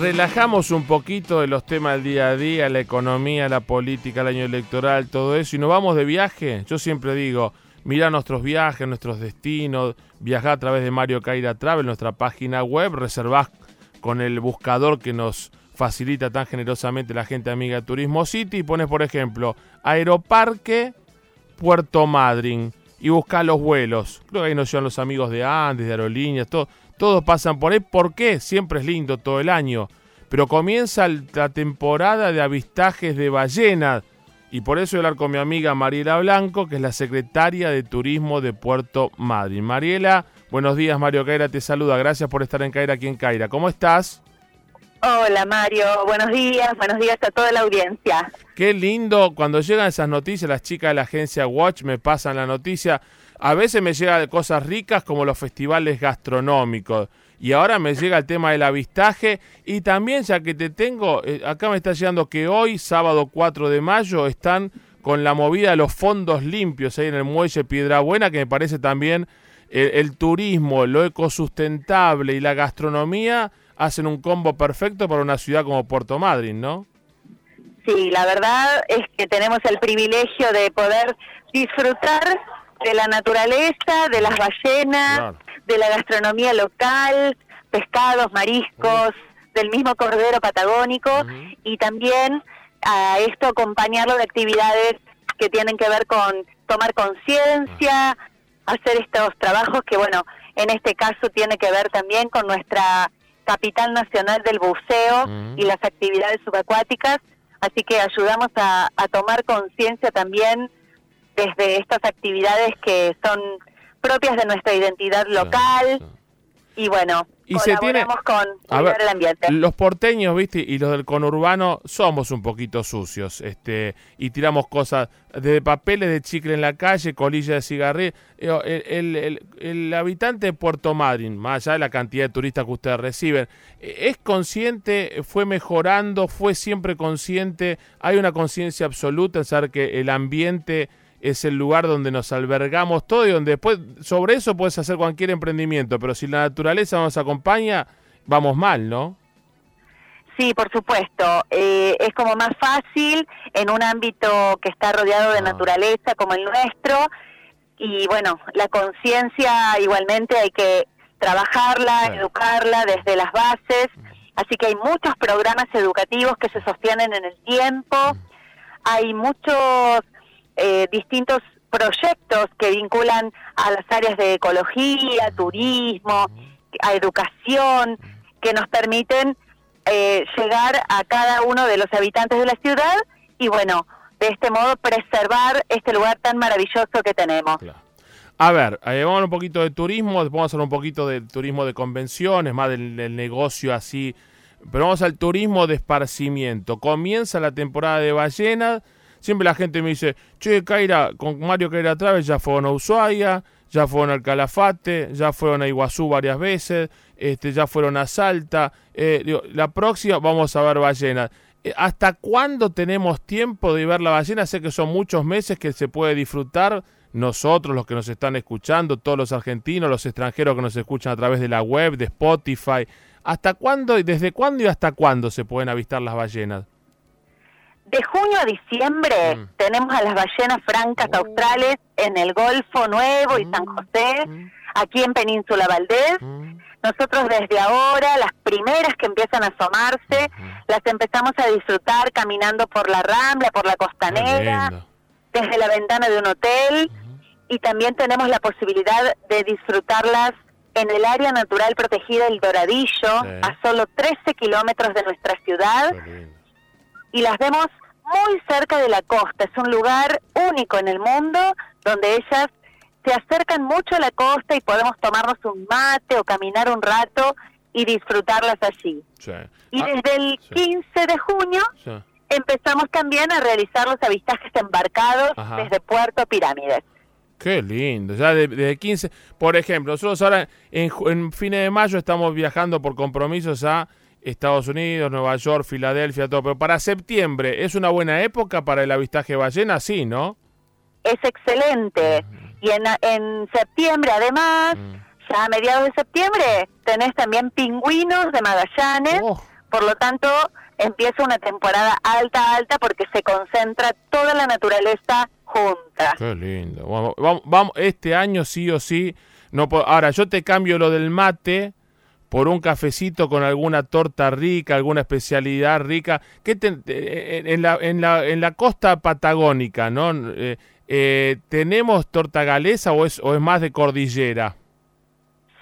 relajamos un poquito de los temas del día a día, la economía, la política, el año electoral, todo eso, y nos vamos de viaje. Yo siempre digo, mira nuestros viajes, nuestros destinos, viajar a través de Mario Caira Travel, nuestra página web, reservás con el buscador que nos facilita tan generosamente la gente amiga de Turismo City y pones, por ejemplo, Aeroparque Puerto Madryn y buscas los vuelos. Creo que ahí nos llevan los amigos de Andes, de aerolíneas, todo todos pasan por ahí. ¿Por qué? Siempre es lindo todo el año. Pero comienza la temporada de avistajes de ballenas. Y por eso voy a hablar con mi amiga Mariela Blanco, que es la secretaria de Turismo de Puerto Madryn. Mariela, buenos días, Mario Caira te saluda. Gracias por estar en Caira aquí en Caira. ¿Cómo estás? Hola Mario, buenos días, buenos días a toda la audiencia. Qué lindo, cuando llegan esas noticias, las chicas de la agencia Watch me pasan la noticia. A veces me llega de cosas ricas como los festivales gastronómicos. Y ahora me llega el tema del avistaje. Y también, ya que te tengo, eh, acá me está llegando que hoy, sábado 4 de mayo, están con la movida de los fondos limpios ahí en el muelle Piedra Buena, que me parece también el, el turismo, lo ecosustentable y la gastronomía hacen un combo perfecto para una ciudad como Puerto Madryn, ¿no? Sí, la verdad es que tenemos el privilegio de poder disfrutar de la naturaleza, de las ballenas, de la gastronomía local, pescados, mariscos, del mismo cordero patagónico y también a esto acompañarlo de actividades que tienen que ver con tomar conciencia, hacer estos trabajos que bueno, en este caso tiene que ver también con nuestra capital nacional del buceo y las actividades subacuáticas, así que ayudamos a, a tomar conciencia también desde estas actividades que son propias de nuestra identidad local y bueno, y colaboramos con el ambiente. Los porteños, viste, y los del conurbano somos un poquito sucios, este, y tiramos cosas de papeles de chicle en la calle, colillas de cigarrillo. Eh, el, el, el, habitante de Puerto Madryn, más allá de la cantidad de turistas que ustedes reciben, eh, es consciente, fue mejorando, fue siempre consciente, hay una conciencia absoluta en saber que el ambiente es el lugar donde nos albergamos todo y donde después sobre eso puedes hacer cualquier emprendimiento, pero si la naturaleza nos acompaña, vamos mal, ¿no? Sí, por supuesto. Eh, es como más fácil en un ámbito que está rodeado de ah. naturaleza como el nuestro. Y bueno, la conciencia igualmente hay que trabajarla, educarla desde las bases. Así que hay muchos programas educativos que se sostienen en el tiempo. Mm. Hay muchos eh, distintos proyectos que vinculan a las áreas de ecología, turismo, a educación, que nos permiten eh, llegar a cada uno de los habitantes de la ciudad y bueno, de este modo preservar este lugar tan maravilloso que tenemos. A ver, eh, vamos a un poquito de turismo, vamos a hacer un poquito de turismo de convenciones, más del, del, negocio así, pero vamos al turismo de esparcimiento. Comienza la temporada de ballenas, Siempre la gente me dice, che, Caira, con Mario Caira Travel ya fueron a Ushuaia, ya fueron al Calafate, ya fueron a Iguazú varias veces, este, ya fueron a Salta. Eh, la próxima vamos a ver ballenas. Eh, ¿Hasta cuándo tenemos tiempo de ver la ballena? Sé que son muchos meses que se puede disfrutar nosotros, los que nos están escuchando, todos los argentinos, los extranjeros que nos escuchan a través de la web, de Spotify. ¿Hasta cuándo, y desde cuándo y hasta cuándo se pueden avistar las ballenas? De junio a diciembre mm. tenemos a las ballenas francas oh. australes en el Golfo Nuevo y San mm. José, mm. aquí en Península Valdés. Nosotros desde ahora, las primeras que empiezan a asomarse, las empezamos a disfrutar caminando por la Rambla, por la Costanera, desde la ventana de un hotel y también tenemos la posibilidad de disfrutarlas en el área natural protegida El Doradillo, a solo 13 kilómetros de nuestra ciudad. Y las vemos muy cerca de la costa. Es un lugar único en el mundo donde ellas se acercan mucho a la costa y podemos tomarnos un mate o caminar un rato y disfrutarlas allí. Y ah, desde el 15 de junio empezamos también a realizar los avistajes embarcados desde Puerto Pirámides. Qué lindo, ya desde 15, por ejemplo, nosotros ahora en, en fines de mayo estamos viajando por compromisos a Estados Unidos, Nueva York, Filadelfia, todo. Pero para septiembre, ¿es una buena época para el avistaje de ballena? Sí, ¿no? Es excelente. Y en, en septiembre, además, ya a mediados de septiembre, tenés también pingüinos de Magallanes, oh. Por lo tanto, empieza una temporada alta, alta, porque se concentra toda la naturaleza junta. Qué lindo. Vamos, vamos, este año sí o sí. No, ahora, yo te cambio lo del mate por un cafecito con alguna torta rica, alguna especialidad rica. ¿Qué en, la, en, la, en la costa patagónica, ¿no? Eh, eh, ¿Tenemos torta galesa o es, o es más de cordillera?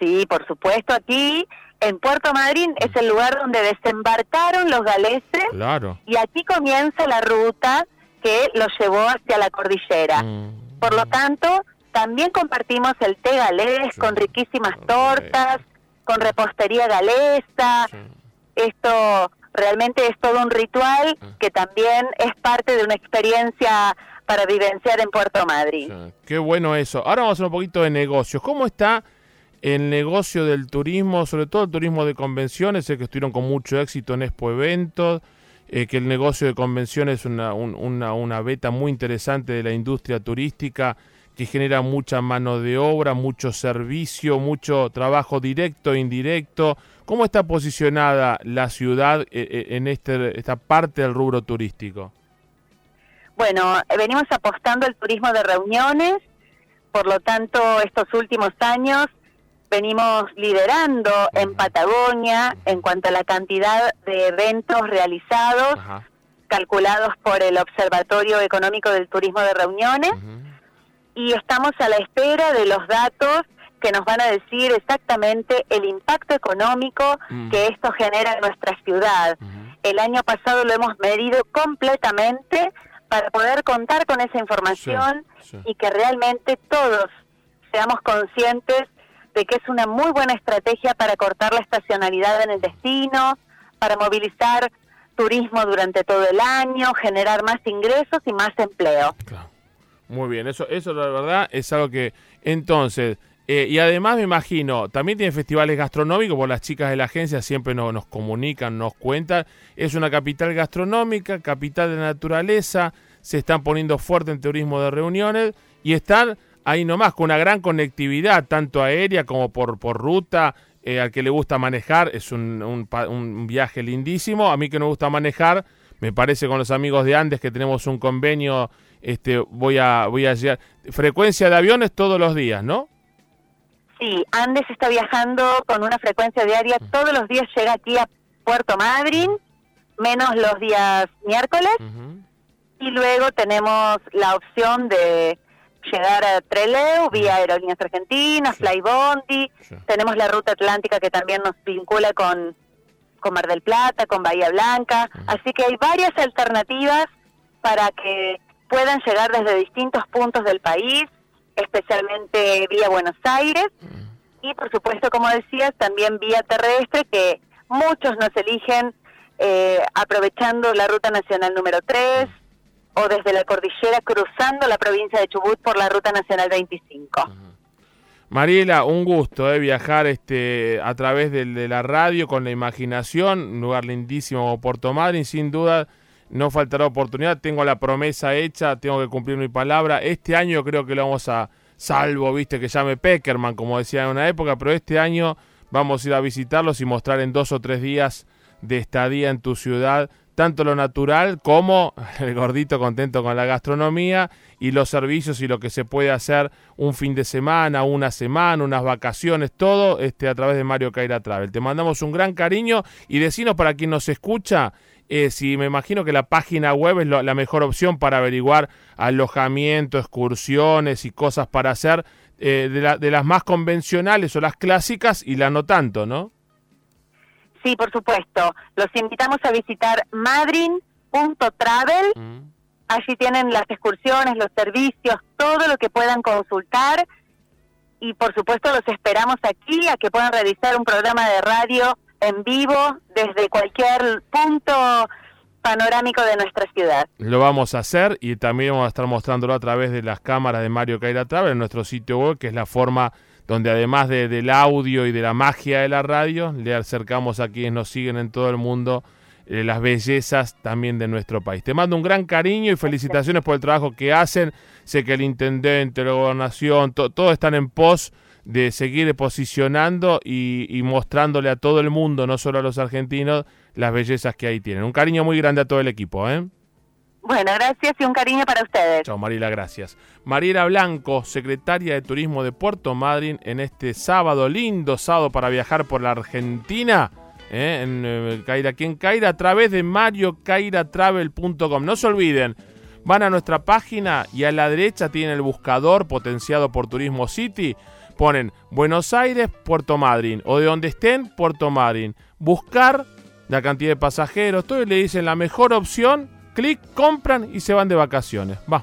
Sí, por supuesto. Aquí en Puerto Madryn es el lugar donde desembarcaron los galeses. Claro. Y aquí comienza la ruta que los llevó hacia la cordillera. Mm. Por lo tanto, también compartimos el té galés con riquísimas tortas, con repostería galesa. Esto realmente es todo un ritual ah. que también es parte de una experiencia para vivenciar en Puerto Madryn. Qué bueno eso. Ahora vamos a hacer un poquito de negocios. ¿Cómo está el negocio del turismo, sobre todo el turismo de convenciones, sé que estuvieron con mucho éxito en Expo Eventos, eh, que el negocio de convenciones es una, una, una beta muy interesante de la industria turística que genera mucha mano de obra, mucho servicio, mucho trabajo directo e indirecto. ¿Cómo está posicionada la ciudad eh, eh, en este, esta parte del rubro turístico? Bueno, venimos apostando al turismo de reuniones, por lo tanto, estos últimos años venimos liderando en Patagonia en cuanto a la cantidad de eventos realizados, calculados por el Observatorio Económico del Turismo de Reuniones, y estamos a la espera de los datos que nos van a decir exactamente el impacto económico que esto genera en nuestra ciudad. El año pasado lo hemos medido completamente para poder contar con esa información y que realmente todos seamos conscientes de que es una muy buena estrategia para cortar la estacionalidad en el destino, para movilizar turismo durante todo el año, generar más ingresos y más empleo. Muy bien, eso, eso la verdad es algo que entonces, eh, y además me imagino, también tiene festivales gastronómicos, por las chicas de la agencia siempre nos, nos comunican, nos cuentan, es una capital gastronómica, capital de naturaleza, se están poniendo fuerte en turismo de reuniones y están ahí nomás, con una gran conectividad, tanto aérea como por, por ruta. Eh, al que le gusta manejar, es un, un, viaje lindísimo. A mí que no me gusta manejar, me parece con los amigos de Andes que tenemos un convenio, este, voy a, voy a llegar. Frecuencia de aviones todos los días, ¿no? Sí, Andes está viajando con una frecuencia diaria, todos los días llega aquí a Puerto Madryn, menos los días miércoles, y luego tenemos la opción de llegar a Treleu vía Aerolíneas Argentinas, Flybondi, tenemos la ruta atlántica que también nos vincula con, con Mar del Plata, con Bahía Blanca, así que hay varias alternativas para que puedan llegar desde distintos puntos del país, especialmente vía Buenos Aires, y por supuesto, como decías, también vía terrestre, que muchos nos eligen eh, aprovechando la ruta nacional número 3, o desde la cordillera cruzando la provincia de Chubut por la Ruta Nacional 25. Mariela, un gusto eh, viajar este, a través de, de, la radio con la imaginación, un lugar lindísimo como Puerto Madryn, sin duda no faltará oportunidad, tengo la promesa hecha, tengo que cumplir mi palabra, este año creo que lo vamos a, salvo, viste, que llame Peckerman, como decía en una época, pero este año vamos a ir a visitarlos y mostrar en dos o tres días de estadía en tu ciudad tanto lo natural como el gordito contento con la gastronomía y los servicios y lo que se puede hacer un fin de semana, una semana, unas vacaciones, todo este, a través de Mario Caira Travel. Te mandamos un gran cariño y decinos para quien nos escucha, eh, si me imagino que la página web es la mejor opción para averiguar alojamiento, excursiones y cosas para hacer eh, de, de las más convencionales o las clásicas y la no tanto, ¿no? Sí, por supuesto. Los invitamos a visitar madrin.travel. Mm. Allí tienen las excursiones, los servicios, todo lo que puedan consultar. Y por supuesto los esperamos aquí a que puedan realizar un programa de radio en vivo desde cualquier punto panorámico de nuestra ciudad. Lo vamos a hacer y también vamos a estar mostrándolo a través de las cámaras de Mario Caira Travel en nuestro sitio web, que es la forma donde además de, del audio y de la magia de la radio, le acercamos a quienes nos siguen en todo el mundo eh, las bellezas también de nuestro país. Te mando un gran cariño y felicitaciones por el trabajo que hacen. Sé que el intendente, la gobernación, todos están en pos de seguir posicionando y, mostrándole a todo el mundo, no solo a los argentinos, las bellezas que ahí tienen. Un cariño muy grande a todo el equipo, ¿eh? Bueno, gracias y un cariño para ustedes. Chao, Mariela, gracias. Mariela Blanco, secretaria de Turismo de Puerto Madryn, en este sábado, lindo sábado para viajar por la Argentina. ¿eh? En eh, Caira, aquí en Caira, a través de mariocairatravel.com. No se olviden, van a nuestra página y a la derecha tienen el buscador potenciado por Turismo City. Ponen Buenos Aires, Puerto Madryn, o de donde estén, Puerto Madryn. Buscar la cantidad de pasajeros, todo y le dicen la mejor opción clic, compran y se van de vacaciones. Va.